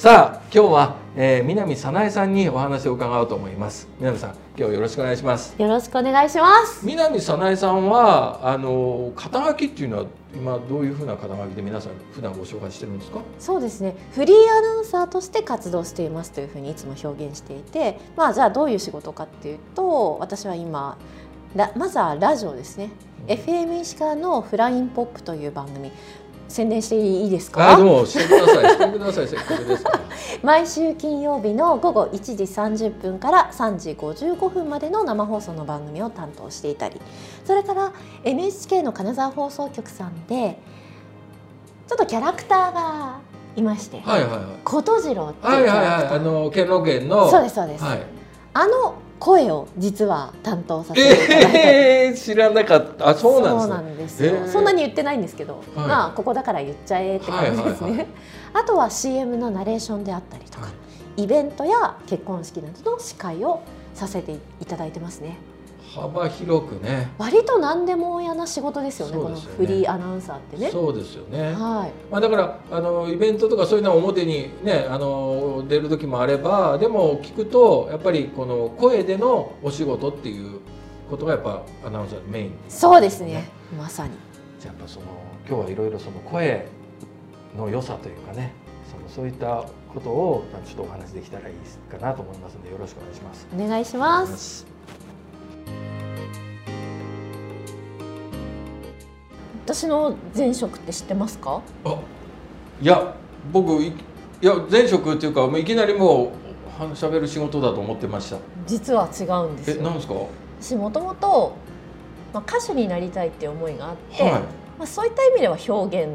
さあ今日は、えー、南早苗さんにお話を伺おうと思います。南さん今日よろしくお願いします。よろしくお願いします。南早苗さんはあの肩書きっていうのは今どういうふうな肩書きで皆さん普段ご紹介してるんですか？そうですね。フリーアナウンサーとして活動していますというふうにいつも表現していてまあじゃあどういう仕事かっていうと私は今まずはラジオですね、うん、FM 石川のフラインポップという番組宣伝していいですか？あ、でもしてください。してください。せっかくです 毎週金曜日の午後1時30分から3時55分までの生放送の番組を担当していたり、それから NHK の金沢放送局さんでちょっとキャラクターがいまして、はいはいはい。琴次郎っていうはいはいはい。あの兼六園の。そうですそうです。はい。あの声を実は担当させていただいて、えー、知らなかった。あそうなんです、ね、そうなんですよ、えー、そんなに言ってないんですけど、はい、まあここだから言っちゃえって感じですね、はいはいはい、あとは CM のナレーションであったりとか、はい、イベントや結婚式などの司会をさせていただいてますね幅広くね。割と何でもやな仕事ですよね、ね、このフリーアナウンサーってね。そうですよね、はい。まあ、だからあのイベントとかそういうのは表にねあの出る時もあればでも聞くとやっぱりこの声でのお仕事っていうことがやっぱアナウンサーメイン、ね、そうですね。まさに。じゃあやっぱその今日はいろいろその声の良さというかねそのそういったことをちょっとお話できたらいいかなと思いますのでよろしくお願いします。お願いします私の前職って知ってますか？あいや僕いや前職っていうかいきなりもう喋る仕事だと思ってました。実は違うんですえなんですか？私もともと、まあ、歌手になりたいっていう思いがあって、はい、まあ、そういった意味では表現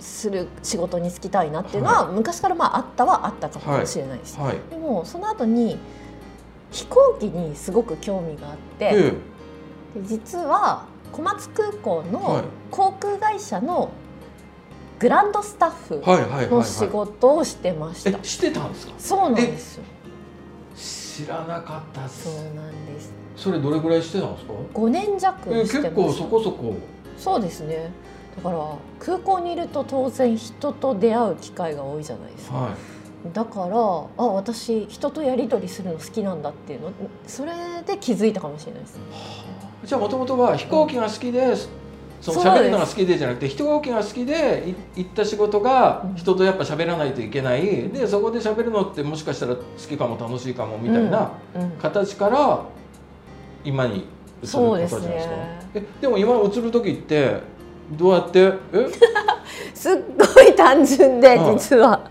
する仕事に就きたいなっていうのは、はい、昔からまああったはあったかもしれないです、はい、でもその後に飛行機にすごく興味があって、で実は小松空港の航空会社のグランドスタッフの仕事をしてました。してたんですか？そうなんですよ。知らなかったそうなんです。それどれぐらいしてたんですか？五年弱結構そこそこ。そうですね。だから空港にいると当然人と出会う機会が多いじゃないですか。はい、だからあ私人とやり取りするの好きなんだっていうのそれで気づいたかもしれないです。はあじゃあもともとは飛行機が好きで、その喋るのが好きでじゃなくて飛行機が好きで行った仕事が人とやっぱ喋らないといけない、うん、でそこで喋るのってもしかしたら好きかも楽しいかもみたいな形から今に移ることじゃないですか。ですね、えでも今移る時ってどうやって？え？すっごい単純で実は。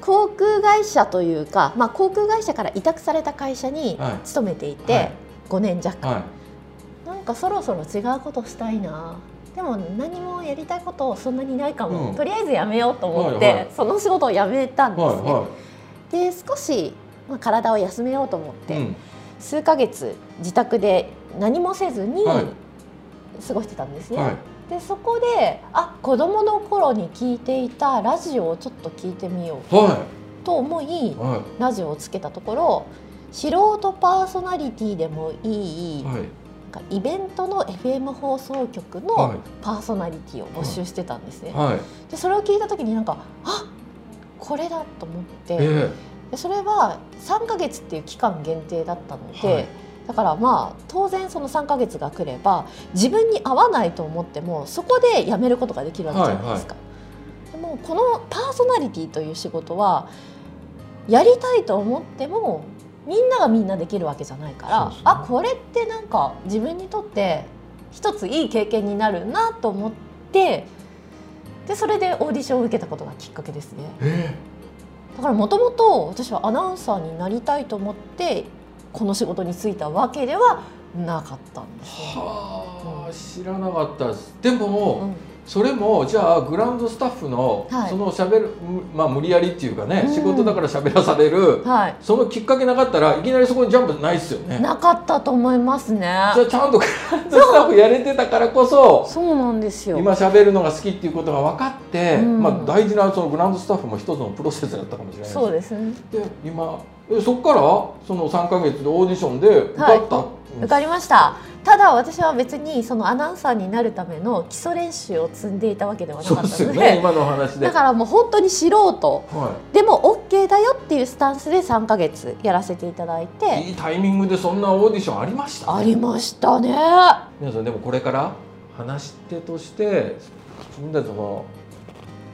航空会社というか、まあ、航空会社から委託された会社に勤めていて、はいはい5年弱、はい、なんかそろそろ違うことしたいな。でも何もやりたいことそんなにないかも、うん、とりあえずやめようと思って、はいはい、その仕事を辞めたんですね。はいはい、で少し、まあ、体を休めようと思って、うん、数ヶ月自宅で何もせずに過ごしてたんですね。はい、でそこであ子供の頃に聞いていたラジオをちょっと聞いてみようと思い、ラジオをつけたところ素人パーソナリティでもいい、はい、イベントの FM 放送局のパーソナリティを募集してたんですね。はい、でそれを聞いた時になんかあこれだと思って、えー、でそれは3か月っていう期間限定だったので。はいだからまあ当然その3か月が来れば自分に合わないと思ってもそこで辞めることができるわけじゃないですか。はいはい、でもこのパーソナリティという仕事はやりたいと思ってもみんながみんなできるわけじゃないから、ね、あこれってなんか自分にとって一ついい経験になるなと思ってでそれでオーディションを受けたことがきっかけですね。えー、だからもともと私はアナウンサーになりたいと思ってこの仕事に就いたわけではなかったんです、はあ、うん、知らなかったです。でも、うんそれもじゃあグラウンドスタッフの、そのしゃべるまあ無理やりっていうかね、仕事だからしゃべらされる、はい、そのきっかけなかったらいきなりそこにジャンプないですよね。なかったと思いますね。じゃあちゃんとグラウンドスタッフやれてたからこそそうなんですよ。今しゃべるのが好きっていうことが分かって、うん、まあ大事なそのグラウンドスタッフも一つのプロセスだったかもしれないそうですね。で今そこからその3か月でオーディションで受かった、はい、受かりましたただ私は別にそのアナウンサーになるための基礎練習を積んでいたわけではなかったので、ね、今の話で。だからもう本当に素人、はい、でも OK だよっていうスタンスで3か月やらせていただいて。いいタイミングでそんなオーディションありました、ね、ありましたね。皆さんでもこれから話し手としてみんなその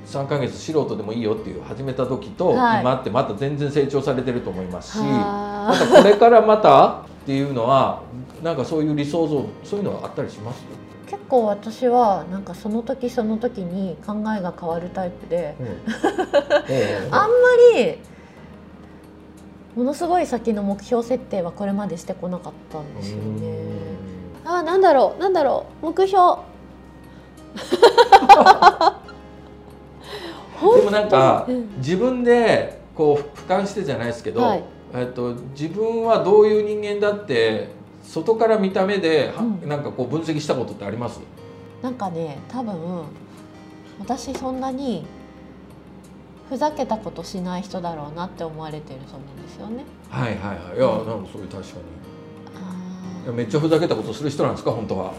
3か月素人でもいいよっていう始めた時と、はい、今ってまた全然成長されてると思いますしまたこれからまたっていうのはなんかそういう理想像そういうのはあったりします？結構私はなんかその時その時に考えが変わるタイプで、うん、あんまりものすごい先の目標設定はこれまでしてこなかったんですよね。あなんだろうなんだろう目標。でもなんか、自分でこう俯瞰してじゃないですけど、はい、えっと、自分はどういう人間だって外から見た目で、うん、なんかこう分析したことってあります？なんかね多分私そんなにふざけたことしない人だろうなって思われてると思うんですよね。はいはいはい。いや、なんかそういう確かに。めっちゃふざけたことする人なんですか本当は。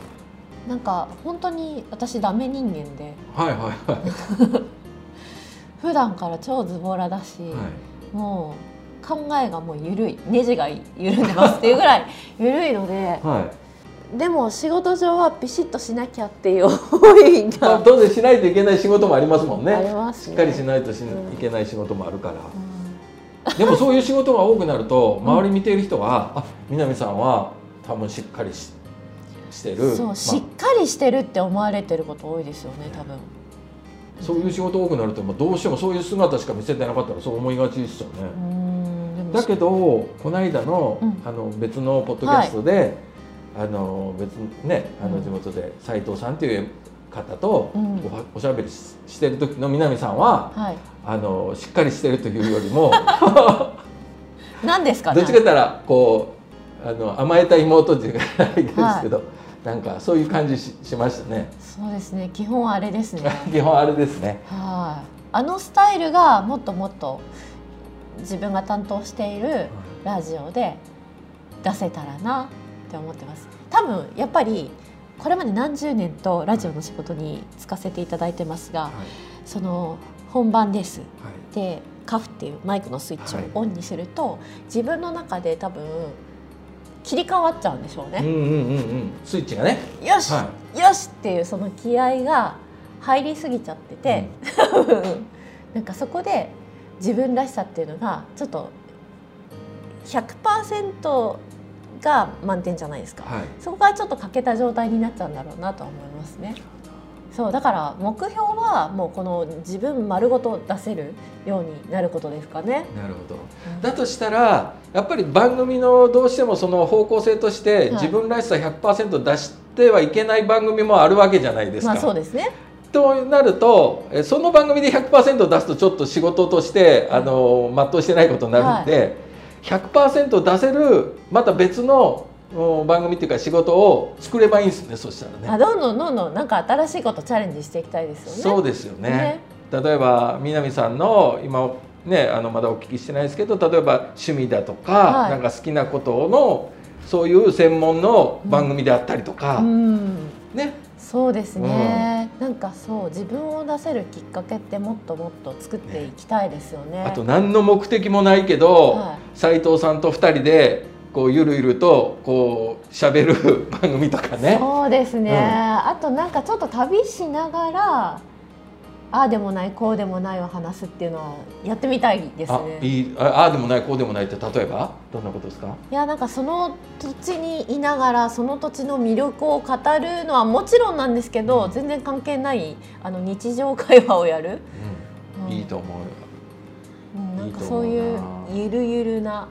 なんか本当に私ダメ人間で。はいはいはい。普段から超ズボラだし、はい、もう考えがもう緩い。ネジが緩んでますっていうぐらい緩いので、はい、でも仕事上はビシッとしなきゃっていう思いが当然しないといけない仕事もありますもんね。あります、ね、しっかりしないとし、うん、いけない仕事もあるから、うん、でもそういう仕事が多くなると 周り見ている人は、うん、あ南さんは多分しっかりししてる。そう、まあ、しっかりしてるって思われてること多いですよね多分。そういう仕事多くなると、まあ、どうしてもそういう姿しか見せてなかったらそう思いがちですよね。だけどこの間の,、あの別のポッドキャストで、はい、あの別ねあの地元で斉藤さんっていう方とお,、しゃべりしてる時の南さんは、はい、あのしっかりしてるというよりも 何ですか、ね、どっちかったらこうあの甘えた妹っていうかあれですけど。はいなんかそういう感じししましたね。そうですね。基本あれですね。基本あれですね。はい。あのスタイルがもっともっと自分が担当しているラジオで出せたらなって思ってます。多分やっぱりこれまで何十年とラジオの仕事に就かせていただいてますが、はい、その本番です、はい、でカフっていうマイクのスイッチをオンにすると、はい、自分の中で多分切り替わっちゃうんでしょうね。うんうんうんうん、スイッチがね。よし、はい、よしっていうその気合が入りすぎちゃってて、うん、なんかそこで自分らしさっていうのがちょっと100%が満点じゃないですか、はい、そこがちょっと欠けた状態になっちゃうんだろうなと思いますね。そうだから目標はもうこの自分丸ごと出せるようになることですかね。なるほど、うん、だとしたらやっぱり番組のどうしてもその方向性として自分らしさ100%出してはいけない番組もあるわけじゃないですか。まあ、そうですねとなるとその番組で100%出すとちょっと仕事としてあの全うしてないことになるんで、はい、100%出せるまた別の番組っていうか仕事を作ればいいんですねそしたらね。あどんどんどんどんなんか新しいことチャレンジしていきたいですよね。そうですよね、ね、例えば南さんの今ねあのまだお聞きしてないですけど例えば趣味だとか、はい、なんか好きなことのそういう専門の番組であったりとか、うん、ねそうですね、うん、なんかそう自分を出せるきっかけってもっともっと作っていきたいですよね、ね、あと何の目的もないけど斎、はい、藤さんと2人でこうゆるゆるとこう喋る 番組とかね。そうですね、うん、あとなんかちょっと旅しながらああでもないこうでもないを話すっていうのはやってみたいですね。あいいああでもないこうでもないって例えば？どんなことですか？いやなんかその土地にいながらその土地の魅力を語るのはもちろんなんですけど、うん、全然関係ないあの日常会話をやる、うん、いいと思う。よ。うん、なんかそういうゆるゆるな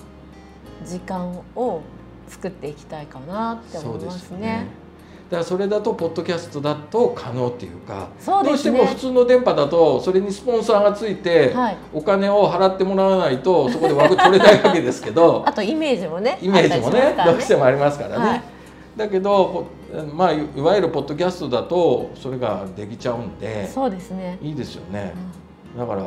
時間を作っていきたいかなって思いますね。ねだからそれだとポッドキャストだと可能っていうかう、ね、どうしても普通の電波だとそれにスポンサーがついて、お金を払ってもらわないとそこで枠取れないわけですけど あとイメージもねイメージもね、ね、どうしてもありますからね。はい、だけどまあいわゆるポッドキャストだとそれができちゃうんでそうですね。いいですよね。うん、だから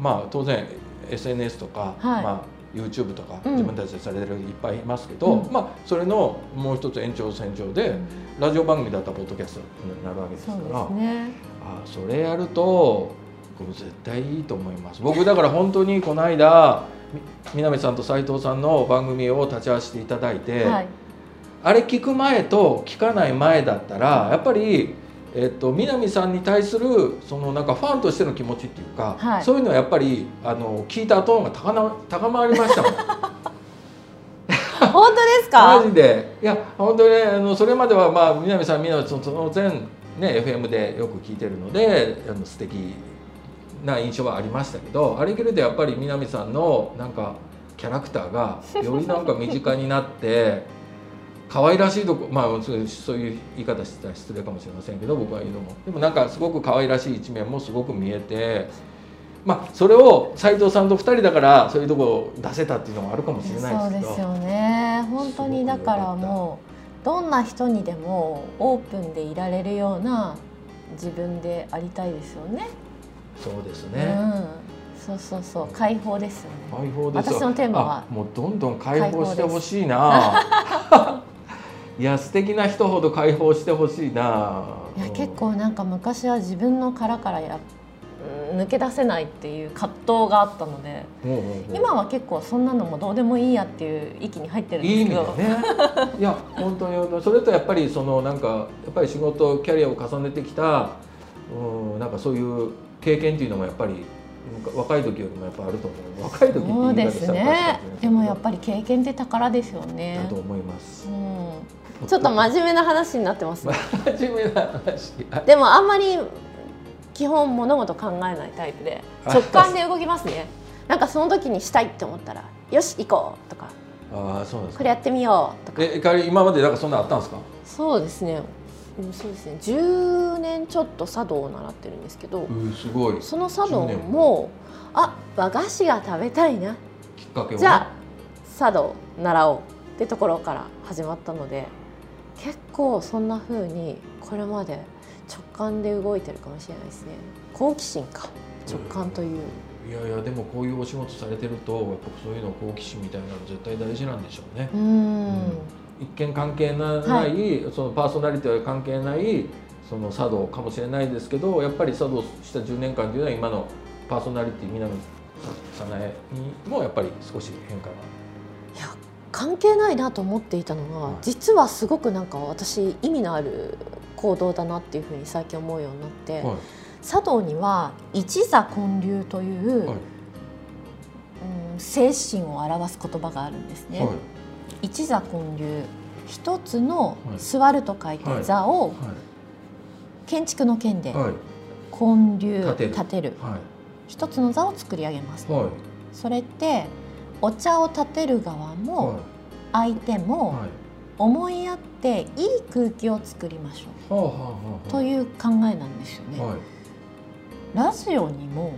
まあ当然 SNS とか、はい、まあ YouTube とか自分たちでされてるいっぱいいますけど、うん、まあ、それのもう一つ延長線上で、ラジオ番組だったらポッドキャストになるわけですから、ね、あそれやると絶対いいと思います。僕だから本当にこの間南さんと斉藤さんの番組を立ち会わせていただいて、はい、あれ聞く前と聞かない前だったらやっぱりえっと、南さんに対するそのなんかファンとしての気持ちっていうか、はい、そういうのはやっぱりあの聞いた後が高な高まりましたもん。本当ですか？マジで。いや本当にねあのそれまではまあ南さん南さんその前ね FM でよく聞いてるのであの素敵な印象はありましたけどあれきるとやっぱり南さんのなんかキャラクターがよりなんか身近になって可愛らしいとこまあそういう言い方したら失礼かもしれませんけど僕は言うのも。でもなんかすごく可愛らしい一面もすごく見えて。まあ、それを斉藤さんと2人だからそういうとこを出せたっていうのもあるかもしれないですけど。そうですよね。本当にだからもうどんな人にでもオープンでいられるような自分でありたいですよね。そうですね、うん、そうそうそう。解放ですよね。解放です私のテーマは。もうどんどん解放してほしいないや素敵な人ほど解放してほしいな。いや結構なんか昔は自分の殻からや抜け出せないっていう葛藤があったので、今は結構そんなのもどうでもいいやっていう域に入ってるんですけど。いいね。いや本当に。それとやっぱりそのなんかやっぱり仕事キャリアを重ねてきたうんなんかそういう経験っていうのもやっぱり若い時よりもやっぱあると思う若い時そうですね。でもやっぱり経験って宝ですよね。だと思います、うん、ちょっと真面目な話になってます、ね、真面目な話？でもあんまり基本物事考えないタイプで直感で動きますね。なんかその時にしたいって思ったらよし行こうとか。あそうですこれやってみようとか。え今までなんかそんなあったんですか？そうですね。そうですね。10年ちょっと茶道を習ってるんですけど、すごい。その茶道もあ和菓子が食べたいな。きっかけじゃあ茶道習おうってところから始まったので結構そんなふうにこれまで直感で動いてるかもしれないですね。好奇心か。直感という、いやいやでもこういうお仕事されてるとやっぱそういうの好奇心みたいなの絶対大事なんでしょうね。うん。一見関係ない、はい、そのパーソナリティは関係ないその茶道かもしれないですけどやっぱり茶道した10年間というのは今のパーソナリティ南早苗にもやっぱり少し変化が。関係ないなと思っていたのは、はい、実はすごくなんか私意味のある行動だなっていうふうに最近思うようになって、はい、茶道には一座建立という、はい、うん、精神を表す言葉があるんですね。一座建立一つの座ると書いて座を建築の剣で建立立てる。一つの座を作り上げます、それってお茶を立てる側も相手も思いやっていい空気を作りましょうという考えなんですよね。ラジオにも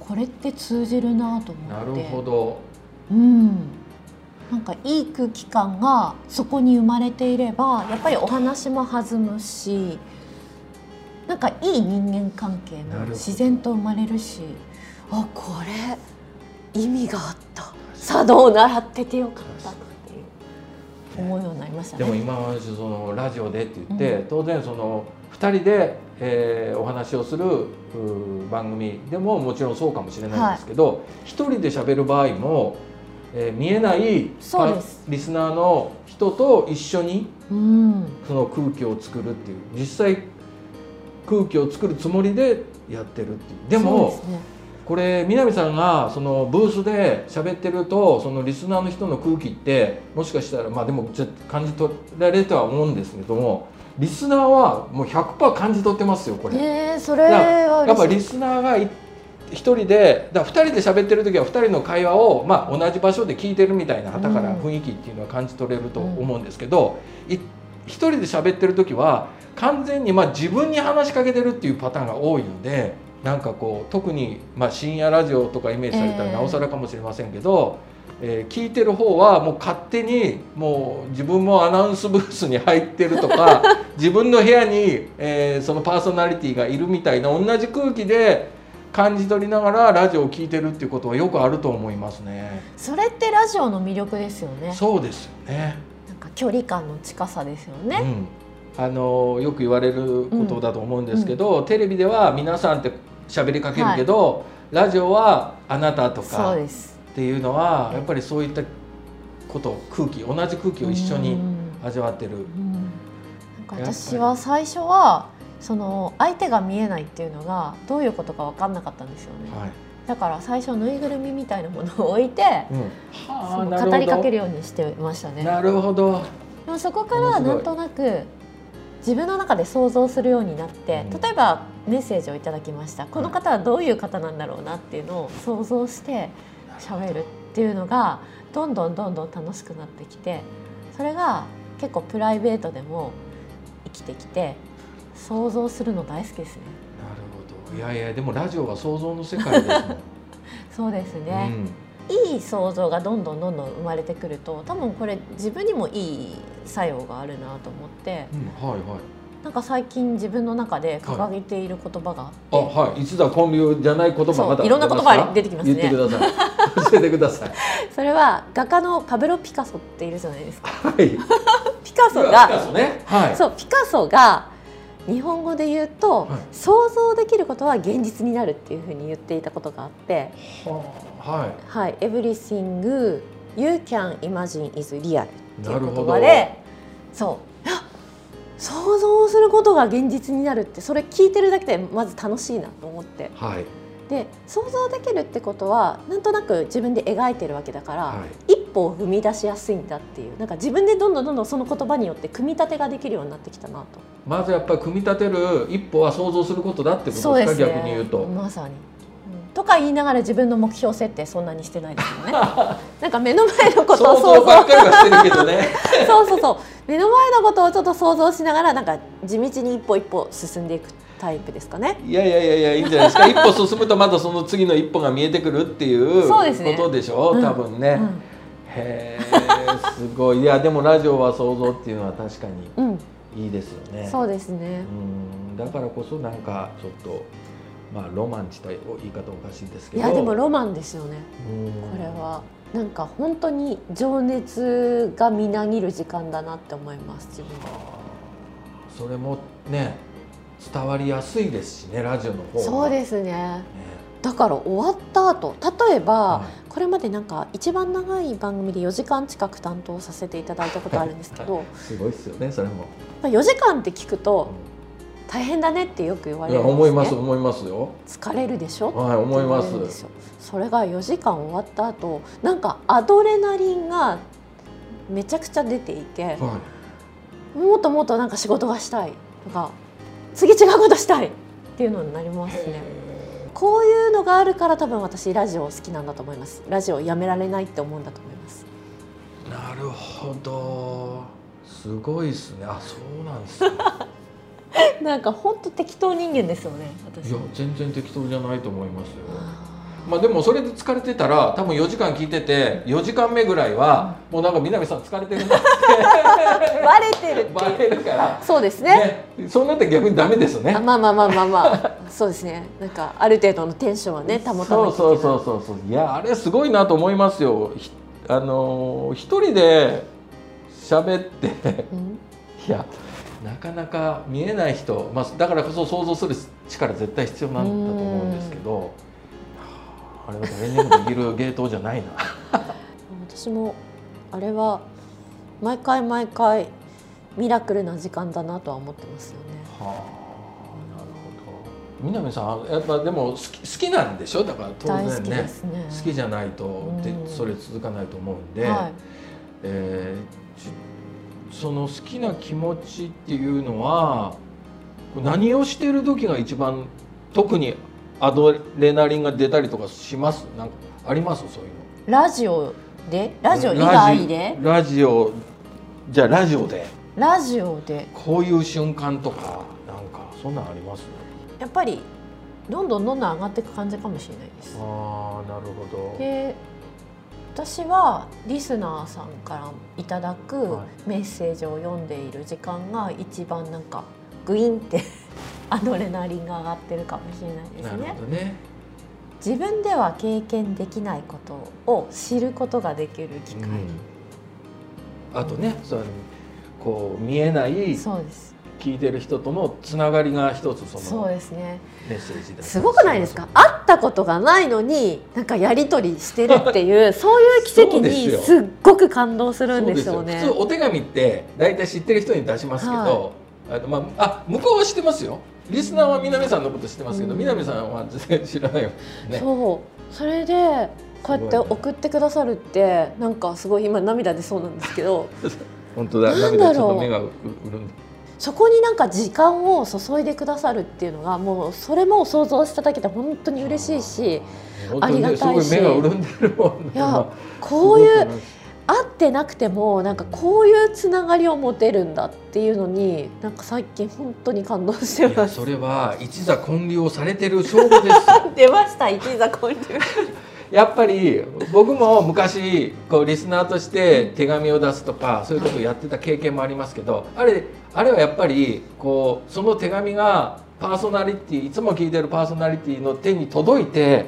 これって通じるなと思って。なるほど。うん。なんかいい空気感がそこに生まれていればやっぱりお話も弾むしなんかいい人間関係も自然と生まれるしあこれ意味があった茶道を習っててよかったっていう思うようになりましたね。でも今はそのラジオでって言って、うん、当然その2人で、えー、お話をする番組でももちろんそうかもしれないんですけど、はい、1人で喋る場合もえー、見えないリスナーの人と一緒にその空気を作るっていう実際空気を作るつもりでやってるっていう。でもこれ南さんがそのブースで喋ってるとそのリスナーの人の空気ってもしかしたらまあでも感じ取られるとは思うんですけどもリスナーはもう100%感じ取ってますよこれ。えー、それはやっぱリスナーが一人でだ2人で喋ってる時は2人の会話を、まあ、同じ場所で聞いてるみたいなはたから雰囲気っていうのは感じ取れると思うんですけど、うん、1人で喋ってる時は完全にまあ自分に話しかけてるっていうパターンが多いのでなんかこう特にまあ深夜ラジオとかイメージされたらなおさらかもしれませんけど。えーえー、聞いてる方はもう勝手にもう自分もアナウンスブースに入ってるとか 自分の部屋に、えー、そのパーソナリティがいるみたいな同じ空気で感じ取りながらラジオを聞いてるっていうことはよくあると思いますね。それってラジオの魅力ですよね。そうですよね。なんか距離感の近さですよね。うん、あのよく言われることだと思うんですけど、うん、テレビでは皆さんって喋りかけるけど、はい、ラジオはあなたとかっていうのはやっぱりそういったこと空気同じ空気を一緒に味わってる。なんか私は最初はその相手が見えないっていうのがどういうことか分かんなかったんですよね。はい、だから最初ぬいぐるみみたいなものを置いて、うん、語りかけるようにしてましたね。なるほど。でもそこからなんとなく自分の中で想像するようになって、例えばメッセージをいただきました。この方はどういう方なんだろうなっていうのを想像して喋るっていうのがどんどんどんどん楽しくなってきて、それが結構プライベートでも生きてきて想像するの大好きですね。なるほど。いやいやでもラジオは想像の世界ですもん。そうですね、うん、いい想像がどんどんどんどん生まれてくると多分これ自分にもいい作用があるなと思って、うん、はいはいなんか最近自分の中で掲げている言葉があって、はい、あはい、いつだコンビじゃない言葉まだいろんな言葉が出てきますね。言ってください。教えてください。それは画家のパブロピカソっているじゃないですか。はい。ピカソが、ピカソね、はい。そうピカソが日本語で言うと、はい、想像できることは現実になるっていうふうに言っていたことがあって、はい、はい、Everything you can imagine is real っていう言葉でそう。想像することが現実になるってそれ聞いてるだけでまず楽しいなと思って。はい。で想像できるってことはなんとなく自分で描いてるわけだから、はい、一歩を踏み出しやすいんだっていう。なんか自分でどんどんどんどんその言葉によって組み立てができるようになってきたなと。まずやっぱり組み立てる一歩は想像することだってことですかです、ね、逆に言うと。まさに、うん、とか言いながら自分の目標設定そんなにしてないですよね。なんか目の前のことを想像ね、そうそうそう。目の前のことをちょっと想像しながらなんか地道に一歩一歩進んでいくタイプですかね。いやいやいやいやいいんじゃないですか。一歩進むとまたその次の一歩が見えてくるっていうことでしょう、ね、多分ね、うん、へえすごい。いやでもラジオは想像っていうのは確かにいいですよね、うん、そうですね。うん。だからこそなんかちょっとまあロマン自体言い方おかしいですけど。いやでもロマンですよね。これは。なんか本当に情熱がみなぎる時間だなって思います自分は。それもね伝わりやすいですしねラジオの方そうですね、ね、だから終わった後例えば、はい、これまでなんか一番長い番組で4時間近く担当させていただいたことあるんですけどすごいですよねそれも。4時間って聞くと、大変だねってよく言われる、ね、思います思いますよ。疲れるでしょ？はい思います。それが4時間終わった後なんかアドレナリンがめちゃくちゃ出ていて、はい、もっともっとなんか仕事がしたいとか次違うことしたいっていうのになりますね。こういうのがあるから多分私ラジオ好きなんだと思います。ラジオやめられないって思うんだと思います。なるほど。すごいですね。あ、そうなんです なんか本当適当人間ですよね。私。いや全然適当じゃないと思いますよ。まあでもそれで疲れてたら多分4時間聞いてて4時間目ぐらいはもうなんか南さん疲れてるなって。バレてるバレるから。そうですね。ね。そうなって逆にダメですね。まあまあまあまあまあ。そうですね。なんかある程度のテンションはね保たないそうそうそうそうそう。いやあれすごいなと思いますよ。あの一人で喋って、うん、いやなかなか見えない人、まあ、だからこそ想像する力絶対必要なんだと思うんですけど。あれは誰にもできる芸当じゃないな。私もあれは毎回毎回ミラクルな時間だなとは思ってますよね。はあ、なるほど。南さんやっぱでも好き好きなんでしょ？だから当然ね、ね、好きじゃないとでそれ続かないと思うんで、はい、えー、その好きな気持ちっていうのは何をしてる時が一番特にアドレナリンが出たりとかします？なんかあります？そういうの。ラジオで？ラジオ以外で？ラジオじゃあラジオで。ラジオで。こういう瞬間とかなんかそんなんあります？やっぱりどんどんどんどん上がっていく感じかもしれないです。ああなるほど。で私はリスナーさんからいただくメッセージを読んでいる時間が一番なんかグインってアドレナリンが上がってるかもしれないですね。ね。自分では経験できないことを知ることができる機会、うん、あとねそうこう見えないそうです。聞いてる人とのつながりが一つそのそうですね。メッセージすごくないですか？会ったことがないのになんかやり取りしてるっていう そういう奇跡にすっごく感動するんですよ。ね普通お手紙って大体知ってる人に出しますけど、はい、あまあ、あ向こうは知ってますよリスナーは南さんのこと知ってますけど、うん、南さんは全然知らないよ、ね、そう。それでこうやって送ってくださるってなんかすごい今涙出そうなんですけど。本当だ。涙ちょっと目が潤そこになんか時間を注いでくださるっていうのがもうそれも想像しただけで本当に嬉しいしありがたいし。いやこういう会ってなくてもなんかこういうつながりを持てるんだっていうのになんか最近本当に感動してます。それは一座建立をされてる証拠です出ました一座建立やっぱり僕も昔こうリスナーとして手紙を出すとかそういうことをやってた経験もありますけどあれあれはやっぱりこうその手紙がパーソナリティいつも聞いてるパーソナリティの手に届いて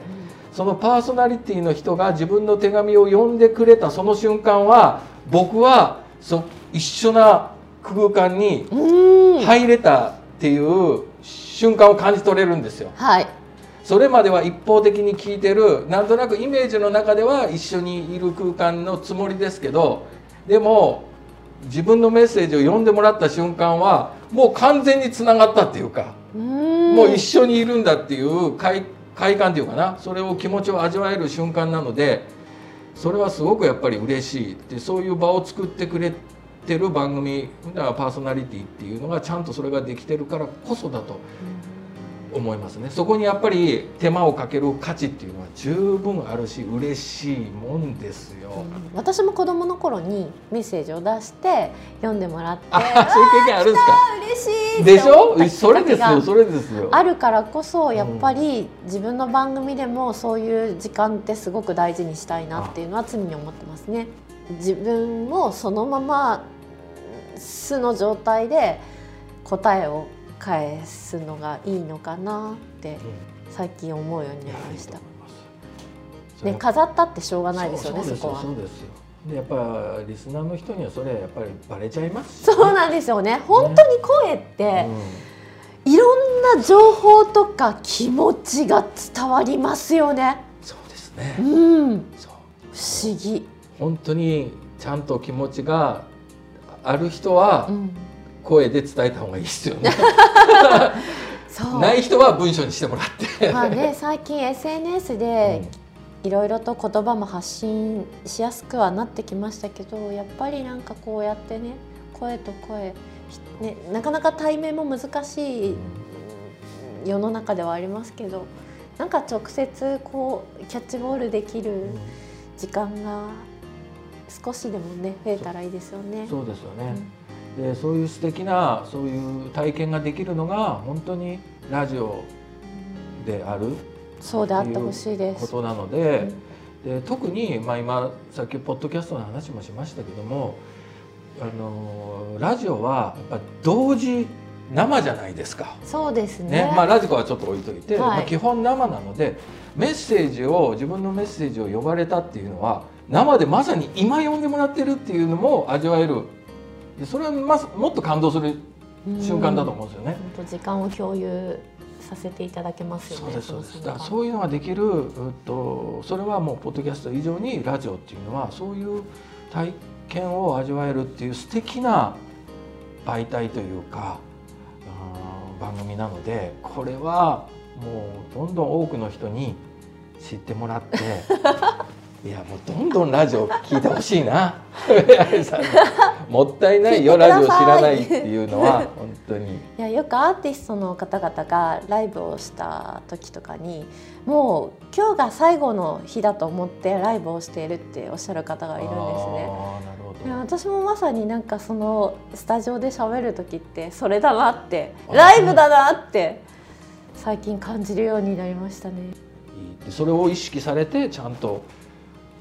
そのパーソナリティの人が自分の手紙を読んでくれたその瞬間は僕はそ一緒な空間に入れたっていう瞬間を感じ取れるんですよ。はい。それまでは一方的に聞いてるなんとなくイメージの中では一緒にいる空間のつもりですけどでも自分のメッセージを読んでもらった瞬間はもう完全につながったっていうかもう一緒にいるんだっていう快快感というかな。それを気持ちを味わえる瞬間なのでそれはすごくやっぱり嬉しい。でそういう場を作ってくれてる番組パーソナリティっていうのがちゃんとそれができてるからこそだと。思いますね。そこにやっぱり手間をかける価値っていうのは十分あるし嬉しいもんですよ、うん、私も子供の頃にメッセージを出して読んでもらってあそういう経験あるんですか？嬉しいでしょ？それですよそれですよ。あるからこそやっぱり自分の番組でもそういう時間ってすごく大事にしたいなっていうのは常に思ってますね。自分もそのまま素の状態で答えを返すのがいいのかなって最近思うようになりました。ね、飾ったってしょうがないですよねそこは。そうですよ。でやっぱリスナーの人にはそれやっぱりバレちゃいます、ね、そうなんですよね。本当に声って、うん、いろんな情報とか気持ちが伝わりますよね。そうですね。うん。そう。不思議。本当にちゃんと気持ちがある人は、うん声で伝えた方がいいですよね。ない人は文章にしてもらって。まあね最近 SNS でいろいろと言葉も発信しやすくはなってきましたけどやっぱりなんかこうやってね声と声、ね、なかなか対面も難しい世の中ではありますけどなんか直接こうキャッチボールできる時間が少しでもね増えたらいいですよね。そうですよね、うんでそういう素敵なそういう体験ができるのが本当にラジオであるそうであってほしいですことなのでうん、で特に、まあ、今さっきポッドキャストの話もしましたけどもあのラジオはやっぱ同時生じゃないですか。そうですね。ねまあラジコはちょっと置いといて、はい、まあ基本生なのでメッセージを自分のメッセージを呼ばれたっていうのは生でまさに今呼んでもらってるっていうのも味わえるでそれはまもっと感動する瞬間だと思うんですよね。時間を共有させていただけますよね。そうですそうです。だからそういうのができる、うっとそれはもうポッドキャスト以上にラジオっていうのはそういう体験を味わえるっていう素敵な媒体というか、うん、番組なのでこれはもうどんどん多くの人に知ってもらって いやもうどんどんラジオ聞いてほしいな。もったいないよラジオ知らないっていうのは本当に。いやよくアーティストの方々がライブをした時とかにもう今日が最後の日だと思ってライブをしているっておっしゃる方がいるんですね。いや私もまさになんかそのスタジオで喋る時ってそれだなってライブだなって最近感じるようになりましたね。それを意識されてちゃんと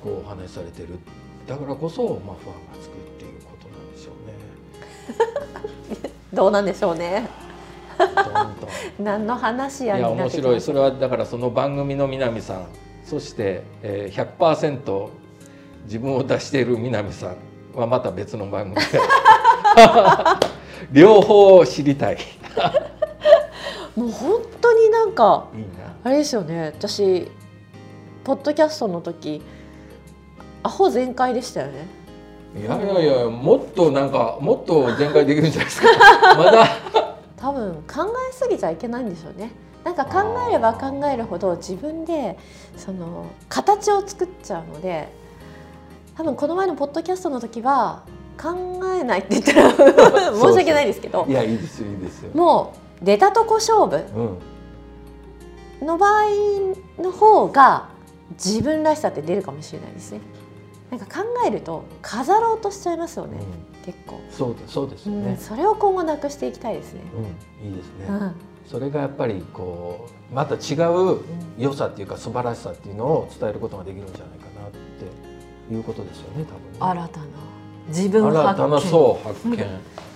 こうお話しされてる。だからこそ、まあ、ファンがつくっていうことなんでしょうね。どうなんでしょうね。何の話やいや面白い。それはだからその番組の南さん。そして、えー、100%自分を出している南さんはまた別の番組で。両方知りたい。もう本当になんかあれですよね。私ポッドキャストの時アホ全開でしたよね。いやいやいやもっとなんかもっと全開できるんじゃないですか。まだ。多分考えすぎちゃいけないんでしょうね。なんか考えれば考えるほど自分でその形を作っちゃうので多分この前のポッドキャストの時は考えないって言ったら 申し訳ないですけどいやいいですよいいですよ。もう出たとこ勝負の場合の方が自分らしさって出るかもしれないですね。なんか考えると飾ろうとしちゃいますよね、うん、結構。そうそうですよね、うん、それを今後なくしていきたいですね、うん、いいですね、うん、それがやっぱりこうまた違う良さっていうか素晴らしさっていうのを伝えることができるんじゃないかなっていうことですよね多分ね。新たな自分発見新たなそう発見。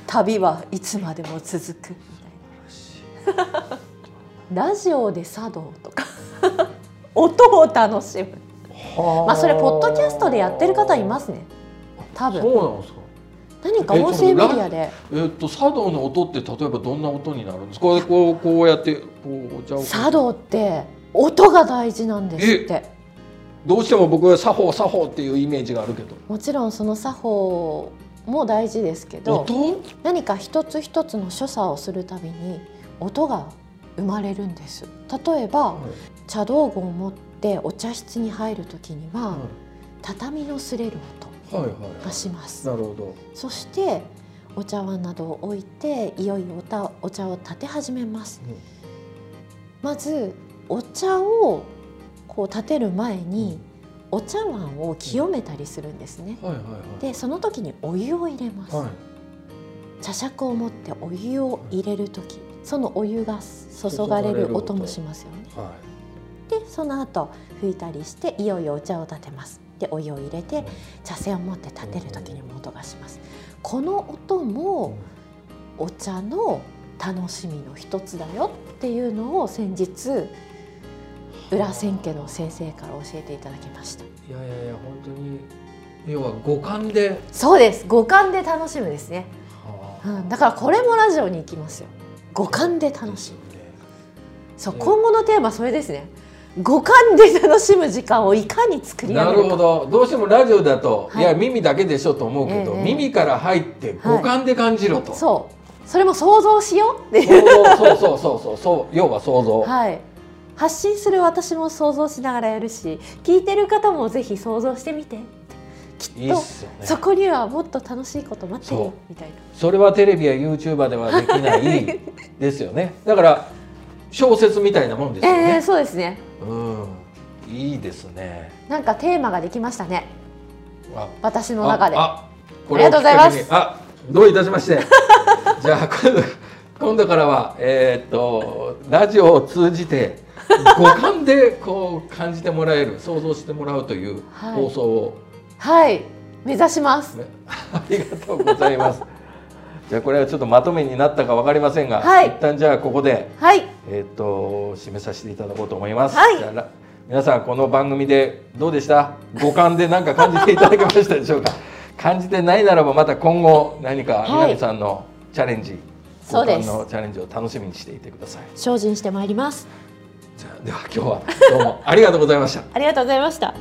旅はいつまでも続く ラジオで茶道とか。音を楽しむまあそれポッドキャストでやってる方いますね。多分。そうなんですか。何か音声メディアで。えっと茶道の音って例えばどんな音になるんですか？こうこうやってこう茶道って音が大事なんですって。どうしても僕は作法作法っていうイメージがあるけど。もちろんその作法も大事ですけど何か一つ一つの所作をするたびに音が生まれるんです。例えば、はい、茶道具を持ってお茶室に入る時には、はい、畳の擦れる音がします、なるほど。そしてお茶碗などを置いていよいよおたお茶を立て始めます、うん、まずお茶をこう立てる前に、お茶碗を清めたりするんですね、でその時にお湯を入れます、はい、茶杓を持ってお湯を入れる時そのお湯が注がれる音もしますよね。はい、でその後拭いたりしていよいよお茶を立てます。でお湯を入れて茶筅を持って立てる時にも音がします。この音もお茶の楽しみの一つだよっていうのを先日裏千家の先生から教えていただきました。いやいやいや本当に要は五感で。そうです。五感で楽しむですね、うん、だからこれもラジオに行きますよ。五感で楽しむ。そう今後のテーマそれですね五感で楽しむ時間をいかに作りなるほど。どうしてもラジオだと、はい、いや耳だけでしょと思うけど、えー、耳から入って五感で感じろと、はい、そう。それも想像しようっていう。そうそうそうそうそう。要は想像。はい。発信する私も想像しながらやるし聞いてる方もぜひ想像してみて。きっと、ね、そこにはもっと楽しいこと待ってるみたいな。それはテレビや YouTuber ではできないですよね。だから小説みたいなもんですよね、えー、そうですね。うん。いいですね。なんかテーマができましたね。私の中で。ああ。りがとうございます。あどういたしまして。じゃあ今度今度からはえー、っとラジオを通じて五感でこう感じてもらえる想像してもらうという放送を、はい、はい、目指します。ありがとうございますじゃあこれはちょっとまとめになったか分かりませんが、はい、一旦じゃあここで、はい、えっ、と締めさせていただこうと思います。はい、じゃあ皆さんこの番組でどうでした？五感で何か感じていただけましたでしょうか？感じてないならばまた今後何か南さんのチャレンジ、そうです。のチャレンジを楽しみにしていてください。精進してまいります。じゃあでは今日はどうもありがとうございました。ありがとうございました